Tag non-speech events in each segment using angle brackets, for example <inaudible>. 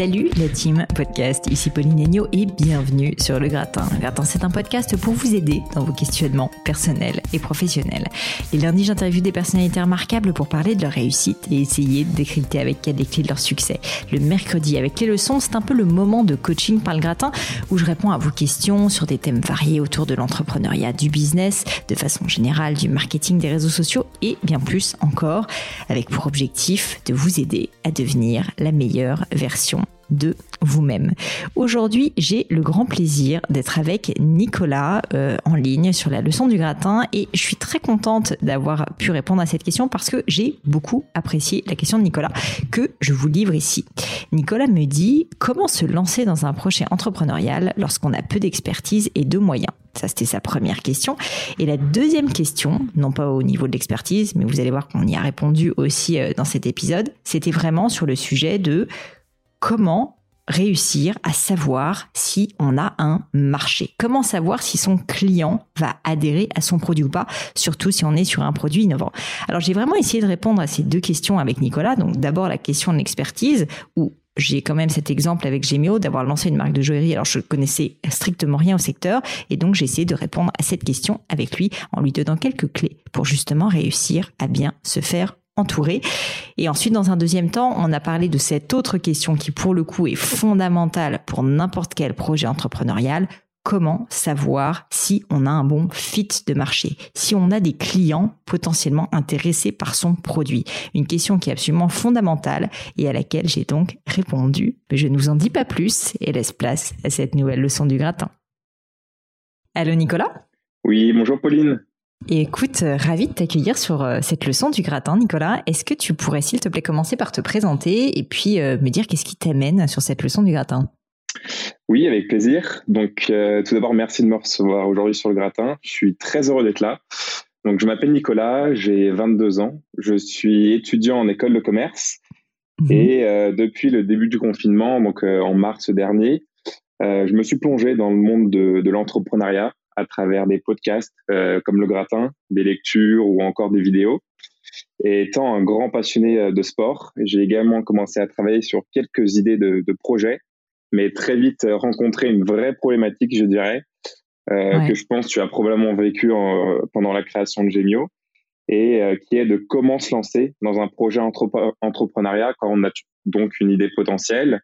Salut la team podcast, ici Pauline Agneau et bienvenue sur Le Gratin. Le Gratin, c'est un podcast pour vous aider dans vos questionnements personnels et professionnels. Les lundis, j'interviewe des personnalités remarquables pour parler de leur réussite et essayer de décrypter avec elles les clés de leur succès. Le mercredi, avec les leçons, c'est un peu le moment de coaching par le gratin où je réponds à vos questions sur des thèmes variés autour de l'entrepreneuriat, du business, de façon générale, du marketing, des réseaux sociaux et bien plus encore, avec pour objectif de vous aider à devenir la meilleure version de vous-même. Aujourd'hui, j'ai le grand plaisir d'être avec Nicolas euh, en ligne sur la leçon du gratin et je suis très contente d'avoir pu répondre à cette question parce que j'ai beaucoup apprécié la question de Nicolas que je vous livre ici. Nicolas me dit comment se lancer dans un projet entrepreneurial lorsqu'on a peu d'expertise et de moyens? Ça, c'était sa première question. Et la deuxième question, non pas au niveau de l'expertise, mais vous allez voir qu'on y a répondu aussi euh, dans cet épisode, c'était vraiment sur le sujet de comment réussir à savoir si on a un marché? Comment savoir si son client va adhérer à son produit ou pas, surtout si on est sur un produit innovant? Alors j'ai vraiment essayé de répondre à ces deux questions avec Nicolas. Donc d'abord la question de l'expertise, où j'ai quand même cet exemple avec Gemio d'avoir lancé une marque de joaillerie. Alors je connaissais strictement rien au secteur et donc j'ai essayé de répondre à cette question avec lui en lui donnant quelques clés pour justement réussir à bien se faire entouré. Et ensuite, dans un deuxième temps, on a parlé de cette autre question qui, pour le coup, est fondamentale pour n'importe quel projet entrepreneurial. Comment savoir si on a un bon fit de marché, si on a des clients potentiellement intéressés par son produit? Une question qui est absolument fondamentale et à laquelle j'ai donc répondu. Mais je ne vous en dis pas plus et laisse place à cette nouvelle leçon du gratin. Allô Nicolas? Oui, bonjour Pauline. Et écoute, euh, ravi de t'accueillir sur euh, cette leçon du gratin, Nicolas. Est-ce que tu pourrais, s'il te plaît, commencer par te présenter et puis euh, me dire qu'est-ce qui t'amène sur cette leçon du gratin? Oui, avec plaisir. Donc, tout d'abord, merci de me recevoir aujourd'hui sur le gratin. Je suis très heureux d'être là. Donc, je m'appelle Nicolas, j'ai 22 ans. Je suis étudiant en école de commerce. Mhm. Et depuis le début du confinement, donc en mars dernier, je me suis plongé dans le monde de, de l'entrepreneuriat à travers des podcasts euh, comme Le Gratin, des lectures ou encore des vidéos. Et étant un grand passionné euh, de sport, j'ai également commencé à travailler sur quelques idées de, de projets, mais très vite euh, rencontré une vraie problématique, je dirais, euh, que je pense que tu as probablement vécu pendant la création de Gemio, et qui est de comment se lancer dans un projet entrepreneuriat quand on a donc une idée potentielle,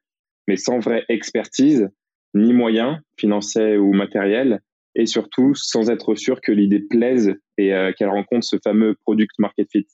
mais sans vraie expertise, ni moyens financiers ou matériels, et surtout sans être sûr que l'idée plaise et euh, qu'elle rencontre ce fameux product market fit.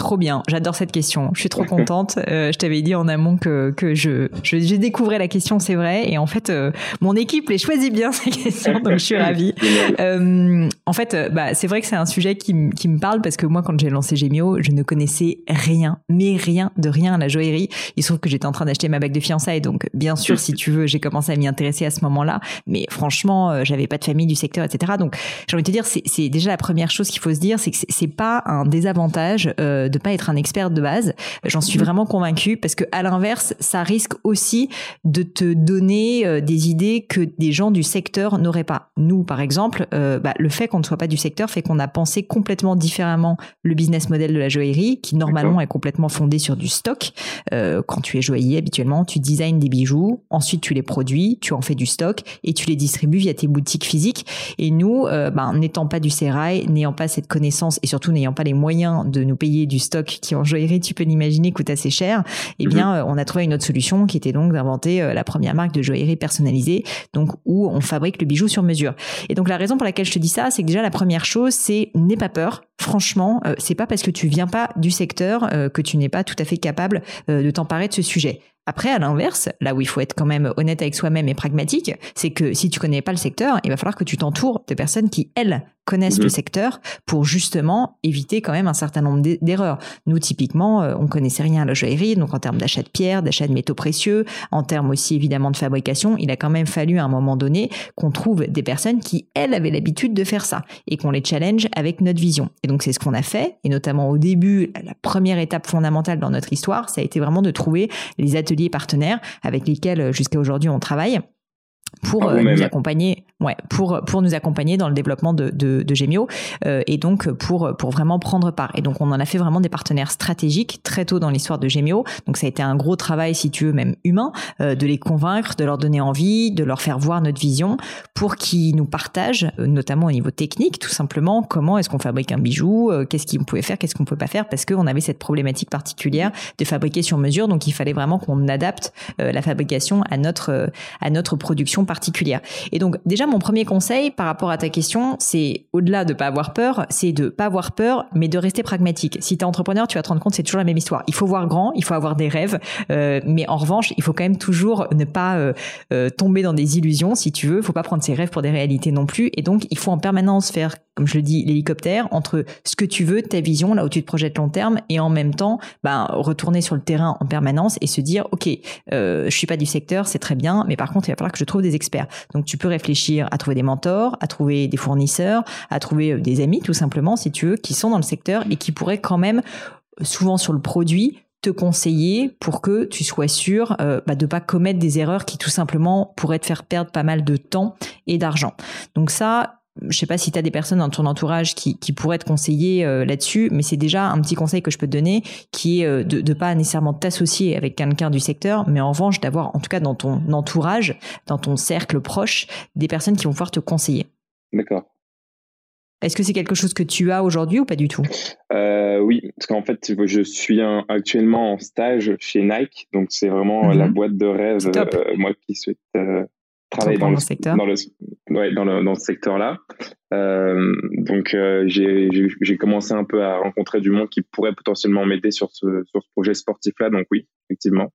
Trop bien, j'adore cette question. Je suis trop <laughs> contente. Euh, je t'avais dit en amont que, que je, j'ai découvert la question, c'est vrai. Et en fait, euh, mon équipe les choisit bien <laughs> ces questions, donc je suis <laughs> ravie. Euh, en fait, bah, c'est vrai que c'est un sujet qui, qui me parle parce que moi, quand j'ai lancé Gemio, je ne connaissais rien, mais rien de rien à la joaillerie. Il se trouve que j'étais en train d'acheter ma bague de fiançailles, donc bien sûr, si tu veux, j'ai commencé à m'y intéresser à ce moment-là. Mais franchement, j'avais pas de famille du secteur, etc. Donc, j'ai envie de te dire, c'est déjà la première chose qu'il faut se dire, c'est que c'est pas un désavantage de pas être un expert de base. J'en suis mhm. vraiment convaincue parce que à l'inverse, ça risque aussi de te donner des idées que des gens du secteur n'auraient pas. Nous, par exemple, bah, le fait qu'on ne soit pas du secteur fait qu'on a pensé complètement différemment le business model de la joaillerie, qui normalement est complètement fondé sur du stock. quand tu es joaillier, habituellement, tu designs des bijoux, ensuite tu les produis, tu en fais du stock et tu les distribues via tes boutiques physiques. Et nous, ben, n'étant pas du sérail, n'ayant pas cette connaissance et surtout n'ayant pas les moyens de nous payer du stock qui en joaillerie, tu peux l'imaginer, coûte assez cher, eh mhm. bien, euh, on a trouvé une autre solution qui était donc d'inventer euh, la première marque de joaillerie personnalisée, donc où on fabrique le bijou sur mesure. Et donc la raison pour laquelle je te dis ça, c'est que déjà la première chose, c'est n'aie pas peur. Franchement, euh, c'est pas parce que tu viens pas du secteur que tu n'es pas tout à fait capable de t'emparer de ce sujet. Après, à l'inverse, là où il faut être quand même honnête avec soi-même et pragmatique, c'est que si tu connais pas le secteur, il va falloir que tu t'entoures de personnes qui, elles, connaissent le mhm. secteur pour justement éviter quand même un certain nombre d'erreurs. Nous, typiquement, euh, on connaissait rien à la joaillerie, donc en termes d'achat de pierres, d'achat de métaux précieux, en termes aussi évidemment de fabrication, il a quand même fallu à un moment donné qu'on trouve des personnes qui, elles, avaient l'habitude de faire ça et qu'on les challenge avec notre vision. Et donc c'est ce qu'on a fait, et notamment au début, la première étape fondamentale dans notre histoire, ça a été vraiment de trouver les ateliers partenaires avec lesquels euh, jusqu'à aujourd'hui on travaille pour euh, nous accompagner ouais pour pour nous accompagner dans le développement de de, de Gemio euh, et donc pour pour vraiment prendre part. Et donc on en a fait vraiment des partenaires stratégiques très tôt dans l'histoire de Gemio. Donc ça a été un gros travail si tu veux même humain euh, de les convaincre de leur donner envie de leur faire voir notre vision pour qu'ils nous partagent notamment au niveau technique tout simplement comment est-ce qu'on fabrique un bijou qu'est-ce qu'on pouvait faire qu'est-ce qu'on peut pas faire parce qu'on avait cette problématique particulière de fabriquer sur mesure. Donc il fallait vraiment qu'on adapte la fabrication à notre à notre production particulière. Et donc déjà mon premier conseil par rapport à ta question, c'est au-delà de pas avoir peur, c'est de pas avoir peur, mais de rester pragmatique. Si tu es entrepreneur, tu vas te rendre compte c'est toujours la même histoire. Il faut voir grand, il faut avoir des rêves, euh, mais en revanche, il faut quand même toujours ne pas euh, euh, tomber dans des illusions, si tu veux. Il faut pas prendre ses rêves pour des réalités non plus. Et donc il faut en permanence faire, comme je le dis, l'hélicoptère entre ce que tu veux, ta vision, là où tu te projettes long terme, et en même temps, ben retourner sur le terrain en permanence et se dire, ok, je suis pas du secteur, c'est très bien, mais par contre il va falloir que je trouve des experts. Donc tu peux réfléchir à trouver des mentors, à trouver des fournisseurs, à trouver euh, des amis tout simplement si tu veux qui sont dans le secteur et qui pourraient quand même euh, souvent sur le produit te conseiller pour que tu sois sûr euh, bah, de pas commettre des erreurs qui tout simplement pourraient te faire perdre pas mal de temps et d'argent. Donc ça, je sais pas si tu as des personnes dans ton entourage qui, qui pourraient te conseiller euh, là-dessus, mais c'est déjà un petit conseil que je peux te donner, qui est euh, de ne pas nécessairement t'associer avec quelqu'un du secteur, mais en revanche d'avoir, en tout cas dans ton entourage, dans ton cercle proche, des personnes qui vont pouvoir te conseiller. D'accord. Est-ce que c'est quelque chose que tu as aujourd'hui ou pas du tout? Euh, Oui, parce qu'en fait, je suis actuellement en stage chez Nike, donc c'est vraiment la mhm. boîte de rêve, moi qui souhaite travailler dans, le, secteur. Dans, le, ouais, dans, le, dans ce secteur-là. Euh, donc, euh, j'ai commencé un peu à rencontrer du monde qui pourrait potentiellement m'aider sur ce, sur ce projet sportif-là. Donc, oui, effectivement.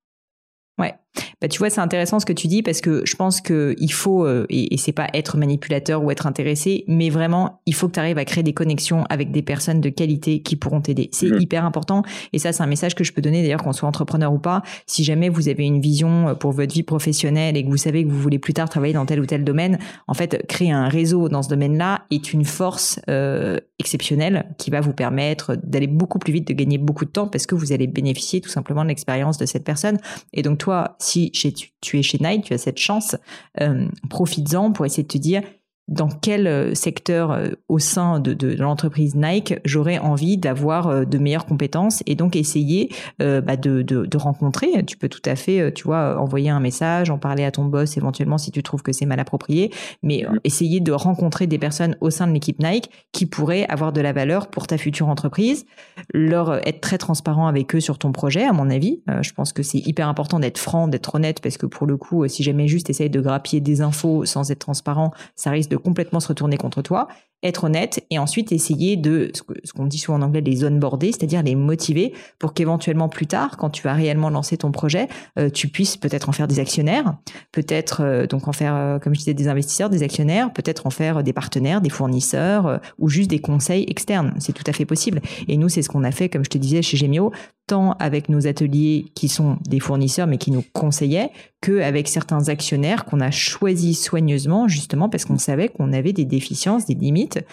Ouais. Bah, tu vois, c'est intéressant ce que tu dis parce que je pense que il faut, euh, et, et c'est pas être manipulateur ou être intéressé, mais vraiment, il faut que tu arrives à créer des connexions avec des personnes de qualité qui pourront t'aider. C'est mmh. hyper important. Et ça, c'est un message que je peux donner d'ailleurs qu'on soit entrepreneur ou pas. Si jamais vous avez une vision euh, pour votre vie professionnelle et que vous savez que vous voulez plus tard travailler dans tel ou tel domaine, en fait, créer un réseau dans ce domaine-là est une force euh, exceptionnelle qui va vous permettre d'aller beaucoup plus vite, de gagner beaucoup de temps parce que vous allez bénéficier tout simplement de l'expérience de cette personne. Et donc, toi, si tu, es chez Nike, tu as cette chance, euh, profites-en pour essayer de te dire dans quel euh, secteur euh, au sein de, de, l'entreprise Nike j'aurais envie d'avoir euh, de meilleures compétences et donc essayer bah de, de, rencontrer. Tu peux tout à fait, tu vois, envoyer un message, en parler à ton boss éventuellement si tu trouves que c'est mal approprié, mais mm. essayer de rencontrer des personnes au sein de l'équipe Nike qui pourraient avoir de la valeur pour ta future entreprise, leur être très transparent avec eux sur ton projet, à mon avis. je pense que c'est hyper important d'être franc, d'être honnête parce que pour le coup, si jamais juste essayer de grappiller des infos sans être transparent, ça risque de complètement se retourner contre toi être honnête et ensuite essayer de ce qu'on dit souvent en anglais les onboarder, c'est-à-dire les motiver pour qu'éventuellement plus tard, quand tu vas réellement lancer ton projet, euh, tu puisses peut-être en faire des actionnaires, peut-être euh, donc en faire, euh, comme je disais, des investisseurs, des actionnaires, peut-être en faire des partenaires, des fournisseurs ou juste des conseils externes. C'est tout à fait possible. Et nous, c'est ce qu'on a fait, comme je te disais, chez Gemio, tant avec nos ateliers qui sont des fournisseurs mais qui nous conseillaient, qu'avec certains actionnaires qu'on a choisis soigneusement justement parce qu'on savait qu'on avait des déficiences, des limites suite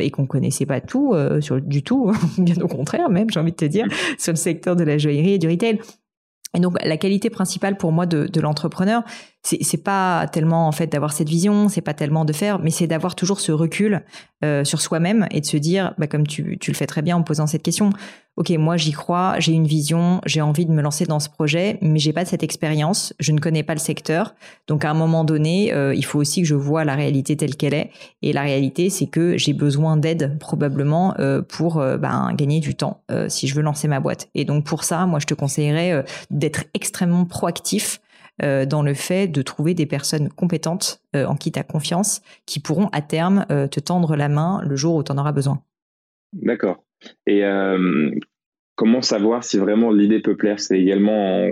et qu'on connaissait pas tout sur du tout, <laughs> bien au contraire même, j'ai envie de te dire, sur le secteur de la joaillerie et du retail. Et donc la qualité principale pour moi de, de l'entrepreneur, c'est pas tellement en fait d'avoir cette vision, c'est pas tellement de faire, mais c'est d'avoir toujours ce recul euh, sur soi-même et de se dire, bah, comme tu, tu le fais très bien en posant cette question, ok, moi j'y crois, j'ai une vision, j'ai envie de me lancer dans ce projet, mais j'ai pas cette expérience, je ne connais pas le secteur, donc à un moment donné, euh, il faut aussi que je vois la réalité telle qu'elle est, et la réalité c'est que j'ai besoin d'aide probablement euh, pour euh, ben, gagner du temps si je veux lancer ma boîte. Et donc pour ça, moi je te conseillerais d'être extrêmement proactif dans le fait de trouver des personnes compétentes en qui tu as confiance, qui pourront à terme te tendre la main le jour où tu en auras besoin. D'accord. Et comment savoir si vraiment l'idée peut plaire? C'est également en,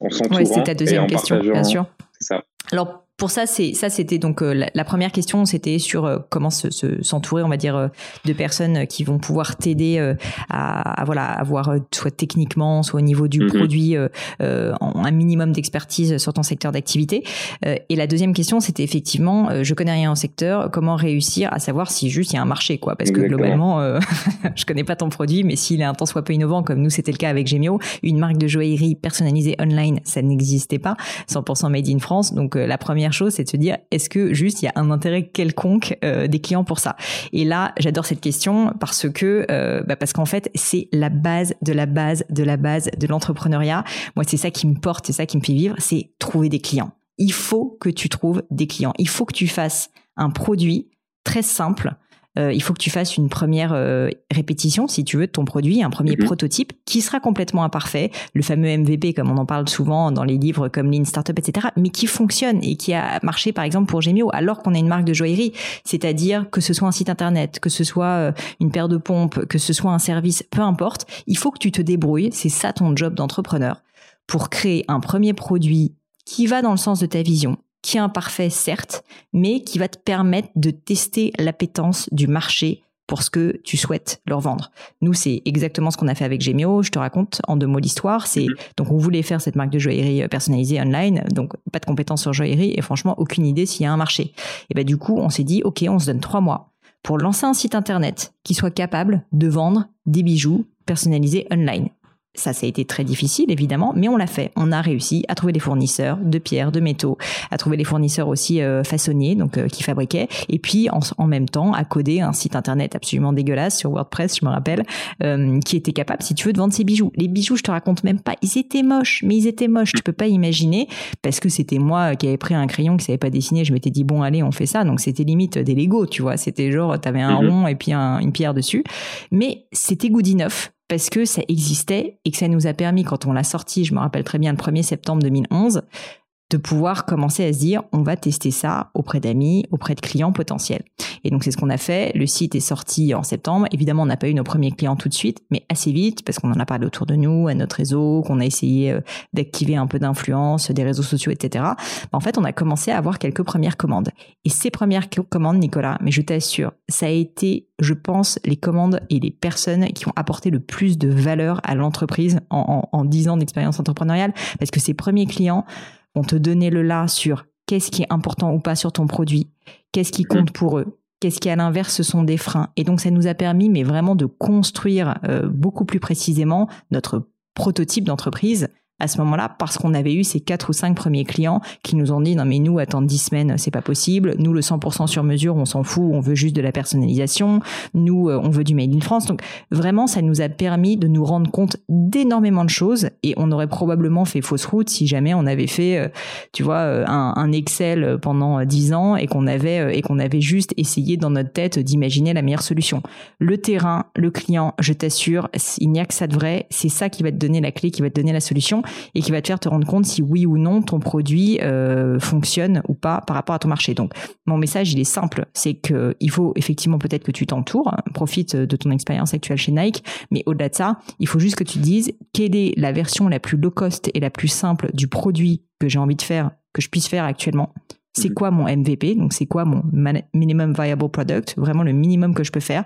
en s'entourant. Oui, c'est ta deuxième question, bien sûr. Ça. Alors, pour ça, c'est ça, c'était donc euh, la, première question, c'était sur euh, comment se, s'entourer, on va dire, euh, de personnes qui vont pouvoir t'aider à, voilà avoir soit techniquement, soit au niveau du mhm. produit, un minimum d'expertise sur ton secteur d'activité. et la deuxième question, c'était effectivement, je connais rien au secteur, comment réussir à savoir si juste il y a un marché, quoi, parce que globalement, <laughs> je connais pas ton produit, mais s'il est un temps soit peu innovant, comme nous c'était le cas avec Gemio, une marque de joaillerie personnalisée online, ça n'existait pas, 100% made in France. Donc la première chose, c'est de se dire est-ce que juste il y a un intérêt quelconque euh, des clients pour ça? Et là, j'adore cette question parce que euh, bah parce qu'en fait, c'est la base de la base de la base de l'entrepreneuriat. Moi, c'est ça qui me porte, c'est ça qui me fait vivre, c'est trouver des clients. Il faut que tu trouves des clients. Il faut que tu fasses un produit très simple euh, il faut que tu fasses une première euh, répétition, si tu veux, de ton produit, un premier mhm. prototype qui sera complètement imparfait, le fameux MVP comme on en parle souvent dans les livres comme Lean Startup, etc., mais qui fonctionne et qui a marché par exemple pour Gemio, alors qu'on a une marque de joaillerie, c'est-à-dire que ce soit un site internet, que ce soit euh, une paire de pompes, que ce soit un service, peu importe, il faut que tu te débrouilles, c'est ça ton job d'entrepreneur, pour créer un premier produit qui va dans le sens de ta vision, qui est imparfait certes, mais qui va te permettre de tester l'appétence du marché pour ce que tu souhaites leur vendre. Nous, c'est exactement ce qu'on a fait avec Gemio. Je te raconte en deux mots l'histoire. C'est mhm. donc on voulait faire cette marque de joaillerie euh, personnalisée online, donc pas de compétences sur joaillerie et franchement aucune idée s'il y a un marché. Et ben du coup, on s'est dit ok, on se donne trois mois pour lancer un site internet qui soit capable de vendre des bijoux personnalisés online. Ça, ça a été très difficile, évidemment, mais on l'a fait. On a réussi à trouver des fournisseurs de pierres, de métaux, à trouver des fournisseurs aussi euh, façonniers, donc euh, qui fabriquaient, et puis en, même temps à coder un site internet absolument dégueulasse sur WordPress, je me rappelle, euh, qui était capable, si tu veux, de vendre ses bijoux. Les bijoux, je te raconte même pas, ils étaient moches, mais ils étaient moches. Tu peux pas imaginer, parce que c'était moi qui avais pris un crayon qui savait pas dessiner. Je m'étais dit bon, allez, on fait ça. Donc c'était limite des Lego, tu vois. C'était genre, t'avais un mhm. rond et puis une pierre dessus, mais c'était good enough parce que ça existait et que ça nous a permis, quand on l'a sorti, je me rappelle très bien le 1er septembre 2011, de pouvoir commencer à se dire on va tester ça auprès d'amis, auprès de clients potentiels. Et donc c'est ce qu'on a fait. Le site est sorti en septembre. Évidemment, on n'a pas eu nos premiers clients tout de suite, mais assez vite parce qu'on en a parlé autour de nous, à notre réseau, qu'on a essayé euh, d'activer un peu d'influence des réseaux sociaux, etc. En fait, on a commencé à avoir quelques premières commandes. Et ces premières commandes, Nicolas, mais je t'assure, ça a été, je pense, les commandes et les personnes qui ont apporté le plus de valeur à l'entreprise en, en, en 10 ans d'expérience entrepreneuriale, parce que ces premiers clients vont te donner le là sur qu'est-ce qui est important ou pas sur ton produit, qu'est-ce qui compte pour eux, qu'est-ce qui à l'inverse ce sont des freins. Et donc ça nous a permis, mais vraiment de construire euh, beaucoup plus précisément notre prototype d'entreprise à ce moment-là parce qu'on avait eu ces quatre ou cinq premiers clients qui nous ont dit non mais nous attendre dix semaines c'est pas possible. Nous le 100% sur mesure on s'en fout on veut juste de la personnalisation. Nous euh, on veut du made in France. Donc vraiment ça nous a permis de nous rendre compte d'énormément de choses et on aurait probablement fait fausse route si jamais on avait fait euh, tu vois euh, un, un, Excel pendant dix ans et qu'on avait et qu'on avait juste essayé dans notre tête d'imaginer la meilleure solution. Le terrain le client je t'assure il n'y a que ça de vrai. C'est ça qui va te donner la clé qui va te donner la solution et qui va te faire te rendre compte si oui ou non ton produit euh, fonctionne ou pas par rapport à ton marché. Donc mon message il est simple, c'est que il faut effectivement peut-être que tu t'entoures, profite de ton expérience actuelle chez Nike, mais au-delà de ça, il faut juste que tu te dises quelle est la version la plus low cost et la plus simple du produit que j'ai envie de faire, que je puisse faire actuellement. C'est mhm. quoi mon MVP Donc c'est quoi mon minimum viable product? Vraiment le minimum que je peux faire.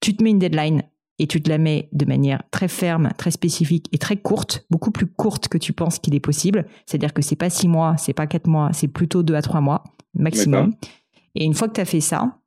Tu te mets une deadline et tu te la mets de manière très ferme, très spécifique et très courte, beaucoup plus courte que tu penses qu'il est possible. C'est-à-dire que c'est pas six mois, c'est pas quatre mois, c'est plutôt deux à trois mois maximum. Et une fois que tu as fait ça,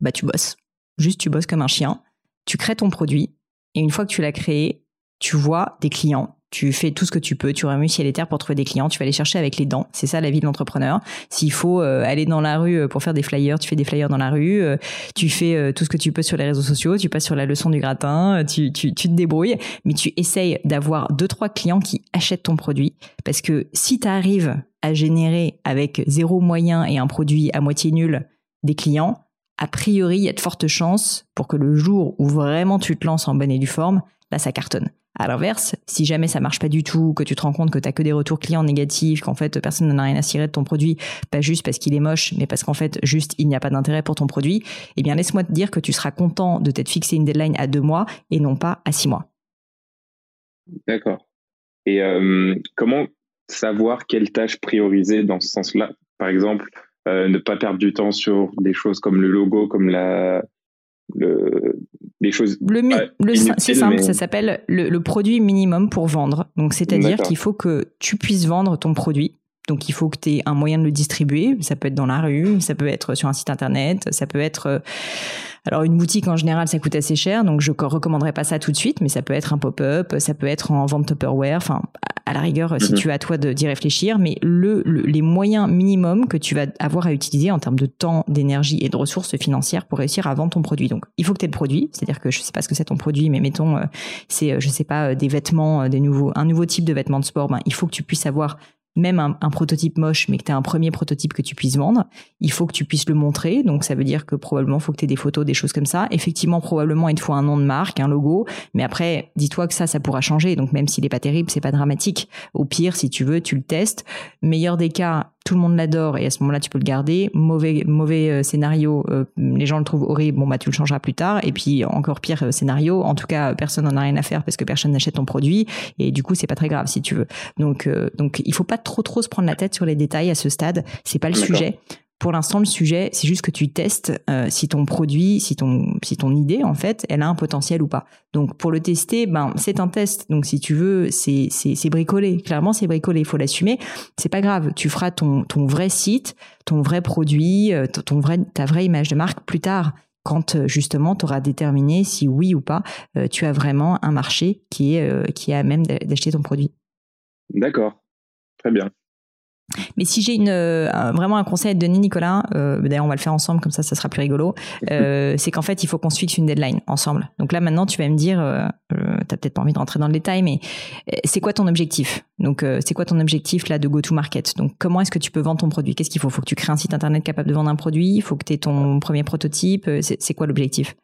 bah tu bosses. Juste, tu bosses comme un chien. Tu crées ton produit. Et une fois que tu l'as créé, tu vois des clients tu fais tout ce que tu peux, tu remues ciel et terre pour trouver des clients, tu vas les chercher avec les dents. C'est ça la vie de l'entrepreneur. S'il faut euh, aller dans la rue euh, pour faire des flyers, tu fais des flyers dans la rue, euh, tu fais tout ce que tu peux sur les réseaux sociaux, tu passes sur la leçon du gratin, tu, tu, tu te débrouilles, mais tu essayes d'avoir deux, trois clients qui achètent ton produit. Parce que si tu arrives à générer avec zéro moyen et un produit à moitié nul des clients, a priori, il y a de fortes chances pour que le jour où vraiment tu te lances en bonne et due forme, là, ça cartonne. À l'inverse, si jamais ça marche pas du tout, que tu te rends compte que tu que des retours clients négatifs, qu'en fait personne n'en a rien à cirer de ton produit, pas juste parce qu'il est moche, mais parce qu'en fait juste il n'y a pas d'intérêt pour ton produit, eh bien laisse-moi te dire que tu seras content de t'être fixé une deadline à deux mois et non pas à six mois. D'accord. Et euh, comment savoir quelle tâche prioriser dans ce sens-là? Par exemple, euh, ne pas perdre du temps sur des choses comme le logo, comme la, le, des choses. Le, c'est simple, ça s'appelle le, produit minimum pour vendre. Donc, c'est-à-dire qu'il faut que tu puisses vendre ton produit. Donc, il faut que tu aies un moyen de le distribuer. Ça peut être dans la rue, ça peut être sur un site internet, ça peut être euh, alors une boutique en général ça coûte assez cher, donc je recommanderais pas ça tout de suite, mais ça peut être un pop-up, ça peut être en vente Tupperware, enfin à la rigueur si mhm. tu as toi d'y réfléchir, mais le, les moyens minimums que tu vas avoir à utiliser en termes de temps, d'énergie et de ressources financières pour réussir à vendre ton produit. Donc il faut que tu aies le produit, c'est-à-dire que je sais pas ce que c'est ton produit, mais mettons euh, c'est euh, je sais pas des vêtements, des nouveaux un nouveau type de vêtements de sport, ben, il faut que tu puisses avoir même un, prototype moche, mais que tu as un premier prototype que tu puisses vendre, il faut que tu puisses le montrer. Donc ça veut dire que probablement faut que tu aies des photos, des choses comme ça. Effectivement, probablement il te faut un nom de marque, un logo, mais après dis-toi que ça ça pourra changer. Donc même s'il est pas terrible, c'est pas dramatique. Au pire, si tu veux, tu le testes. Meilleur des cas, tout le monde l'adore et à ce moment-là tu peux le garder. Mauvais mauvais euh, scénario, euh, les gens le trouvent horrible, bon bah tu le changeras plus tard. Et puis encore pire euh, scénario, en tout cas personne n'en a rien à faire parce que personne n'achète ton produit et du coup c'est pas très grave si tu veux. Donc donc il faut pas trop trop se prendre la tête sur les détails à ce stade. C'est pas le sujet. Pour l'instant, le sujet, c'est juste que tu testes si ton produit, si ton, si ton idée, en fait, elle a un potentiel ou pas. Donc, pour le tester, ben, c'est un test. Donc, si tu veux, c'est, c'est, c'est bricolé. Clairement, c'est bricolé. Il faut l'assumer. C'est pas grave. Tu feras ton, ton vrai site, ton vrai produit, ton vrai, ta vraie image de marque plus tard quand justement tu auras déterminé si oui ou pas tu as vraiment un marché qui est qui est à même d'acheter ton produit. D'accord, très bien. Mais si j'ai une euh, vraiment un conseil de donner Nicolas, euh, d'ailleurs on va le faire ensemble comme ça ça sera plus rigolo, euh, <laughs> c'est qu'en fait il faut qu'on se fixe une deadline ensemble. Donc là maintenant tu vas me dire, euh t'as peut-être pas envie de rentrer dans le détail, mais c'est quoi ton objectif? Donc c'est quoi ton objectif là de go to market? Donc comment est-ce que tu peux vendre ton produit? Qu'est-ce qu'il faut? Faut que tu crées un site internet capable de vendre un produit? Il faut que tu aies ton premier prototype? C'est quoi l'objectif?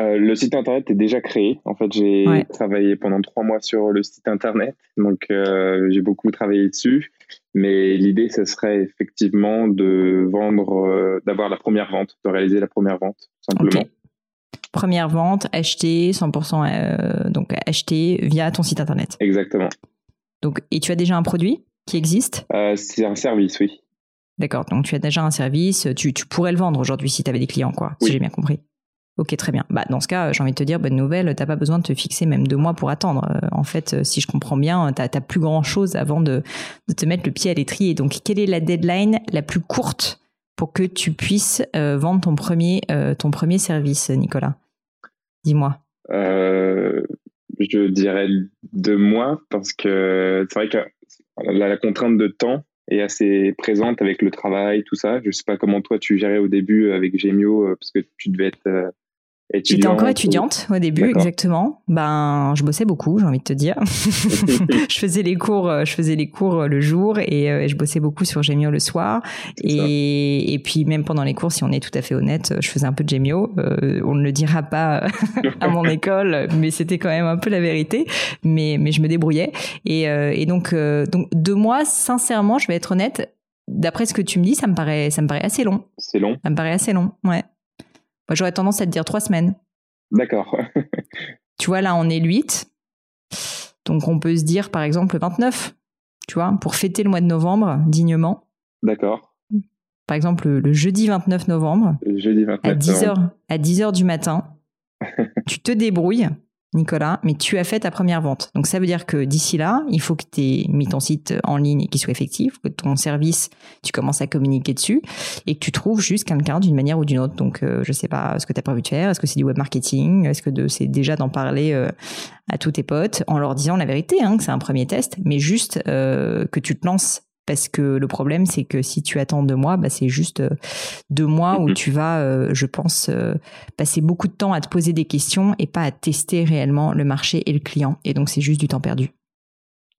Euh, le site internet est déjà créé. En fait, j'ai travaillé pendant trois mois sur le site internet, donc euh, j'ai beaucoup travaillé dessus. Mais l'idée, ce serait effectivement de vendre, euh, d'avoir la première vente, de réaliser la première vente, simplement. Première vente, acheter 100%, donc acheter via ton site internet. Exactement. Donc, et tu as déjà un produit qui existe? C'est un service, oui. D'accord. Donc, tu as déjà un service. Tu, tu pourrais le vendre aujourd'hui si tu avais des clients, quoi. Si j'ai bien compris. Ok, très bien. Bah, dans ce cas, j'ai envie de te dire, bonne nouvelle, t'as pas besoin de te fixer même deux mois pour attendre. Euh, en fait, euh, si je comprends bien, t'as as plus grand chose avant de, te mettre le pied à l'étrier. Donc, quelle est la deadline la plus courte pour que tu puisses euh, vendre ton premier, ton premier service, Nicolas? Dis-moi. je dirais deux mois parce que c'est vrai que la, la contrainte de temps est assez présente avec le travail, tout ça. Je sais pas comment toi tu gérais au début avec Gemio parce que tu devais être J'étais encore étudiante au début, exactement. Ben, je bossais beaucoup, j'ai envie de te dire. <laughs> <laughs> je faisais les cours, euh, je faisais les cours euh, le jour et, euh, je bossais beaucoup sur Gemio le soir. Et, et, puis même pendant les cours, si on est tout à fait honnête, je faisais un peu de Gemio. on ne le dira pas à mon <laughs> école, mais c'était quand même un peu la vérité. Mais mais je me débrouillais. Et, et donc donc deux mois, sincèrement, je vais être honnête. D'après ce que tu me dis, ça me paraît ça me paraît assez long. C'est long. Ça me paraît assez long, ouais. Moi, j'aurais tendance à te dire trois semaines. D'accord. <laughs> tu vois, là, on est le 8. Donc, on peut se dire, par exemple, le 29, tu vois, pour fêter le mois de novembre dignement. D'accord. Par exemple, le, jeudi 29 novembre. jeudi 29 à 10h, à 10 heures du matin. <laughs> tu te débrouilles. Nicolas, mais tu as fait ta première vente. Donc ça veut dire que d'ici là, il faut que tu aies mis ton site en ligne et qu'il soit effectif, que ton service, tu commences à communiquer dessus et que tu trouves juste quelqu'un d'une manière ou d'une autre. Donc je euh, je sais pas ce que tu as prévu de faire, est-ce que c'est du web marketing, est-ce que c'est déjà d'en parler euh, à tous tes potes en leur disant la vérité, hein, que c'est un premier test, mais juste euh, que tu te lances parce que le problème, c'est que si tu attends deux mois, bah, c'est juste euh, deux mois où tu vas, euh, je pense, euh, passer beaucoup de temps à te poser des questions et pas à tester réellement le marché et le client. Et donc, c'est juste du temps perdu.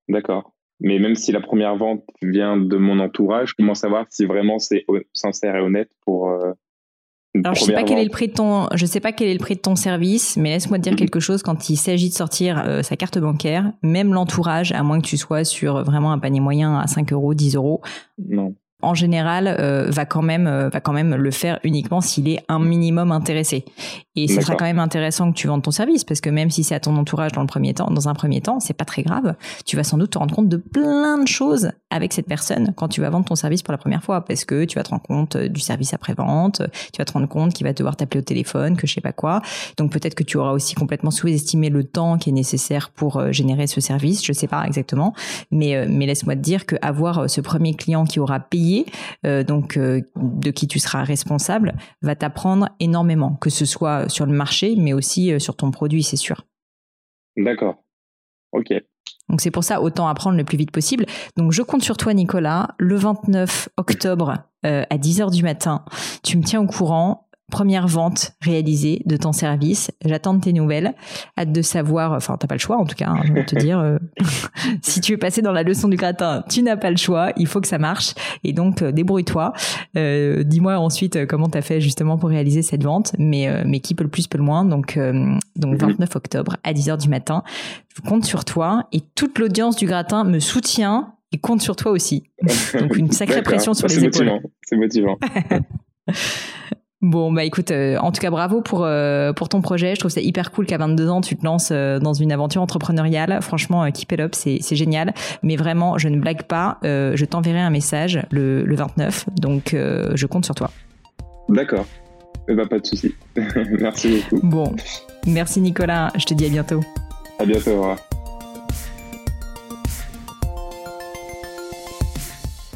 D'accord. Mais même si la première vente vient de mon entourage, comment savoir si vraiment c'est sincère et honnête pour, alors je sais pas quel est le prix de ton, je sais pas quel est le prix de ton service, mais laisse-moi te dire mhm. quelque chose. Quand il s'agit de sortir euh, sa carte bancaire, même l'entourage, à moins que tu sois sur vraiment un panier moyen à 5 euros, 10 euros, non en général, euh, va quand même euh, va quand même le faire uniquement s'il est un minimum intéressé. Et ce sera quand même intéressant que tu vendes ton service parce que même si c'est à ton entourage dans le premier temps, dans un premier temps, c'est pas très grave. Tu vas sans doute te rendre compte de plein de choses avec cette personne quand tu vas vendre ton service pour la première fois parce que tu vas te rendre compte euh, du service après vente, tu vas te rendre compte qu'il va devoir t'appeler au téléphone, que je sais pas quoi. Donc peut-être que tu auras aussi complètement sous-estimé le temps qui est nécessaire pour générer ce service. Je sais pas exactement, mais mais laisse-moi te dire que avoir ce premier client qui aura payé euh, donc euh, de qui tu seras responsable, va t'apprendre énormément, que ce soit sur le marché, mais aussi euh, sur ton produit, c'est sûr. D'accord. Ok. Donc c'est pour ça autant apprendre le plus vite possible. Donc je compte sur toi Nicolas, le 29 octobre à 10h du matin, tu me tiens au courant première vente réalisée de ton service. J'attends de tes nouvelles. Hâte de savoir, enfin, t'as pas le choix en tout cas, hein, je vais te dire. Euh, <laughs> si tu veux passer dans la leçon du gratin, tu n'as pas le choix. Il faut que ça marche. Et donc, euh, débrouille-toi. Euh, dis-moi ensuite comment t'as fait justement pour réaliser cette vente. Mais, mais qui peut le plus peut le moins. Donc, donc 29 octobre à 10h du matin. Je compte sur toi et toute l'audience du gratin me soutient et compte sur toi aussi. <laughs> Donc, une sacrée pression sur les épaules. C'est motivant. <laughs> Bon, bah écoute, euh, en tout cas, bravo pour, euh, pour ton projet. Je trouve ça hyper cool qu'à 22 ans, tu te lances euh, dans une aventure entrepreneuriale. Franchement, keep it up, c'est, génial. Mais vraiment, je ne blague pas. je t'enverrai un message le, le 29. Donc, je compte sur toi. D'accord. Eh ben, pas de souci. <laughs> merci beaucoup. Bon, merci Nicolas. Je te dis à bientôt. À bientôt. Au revoir.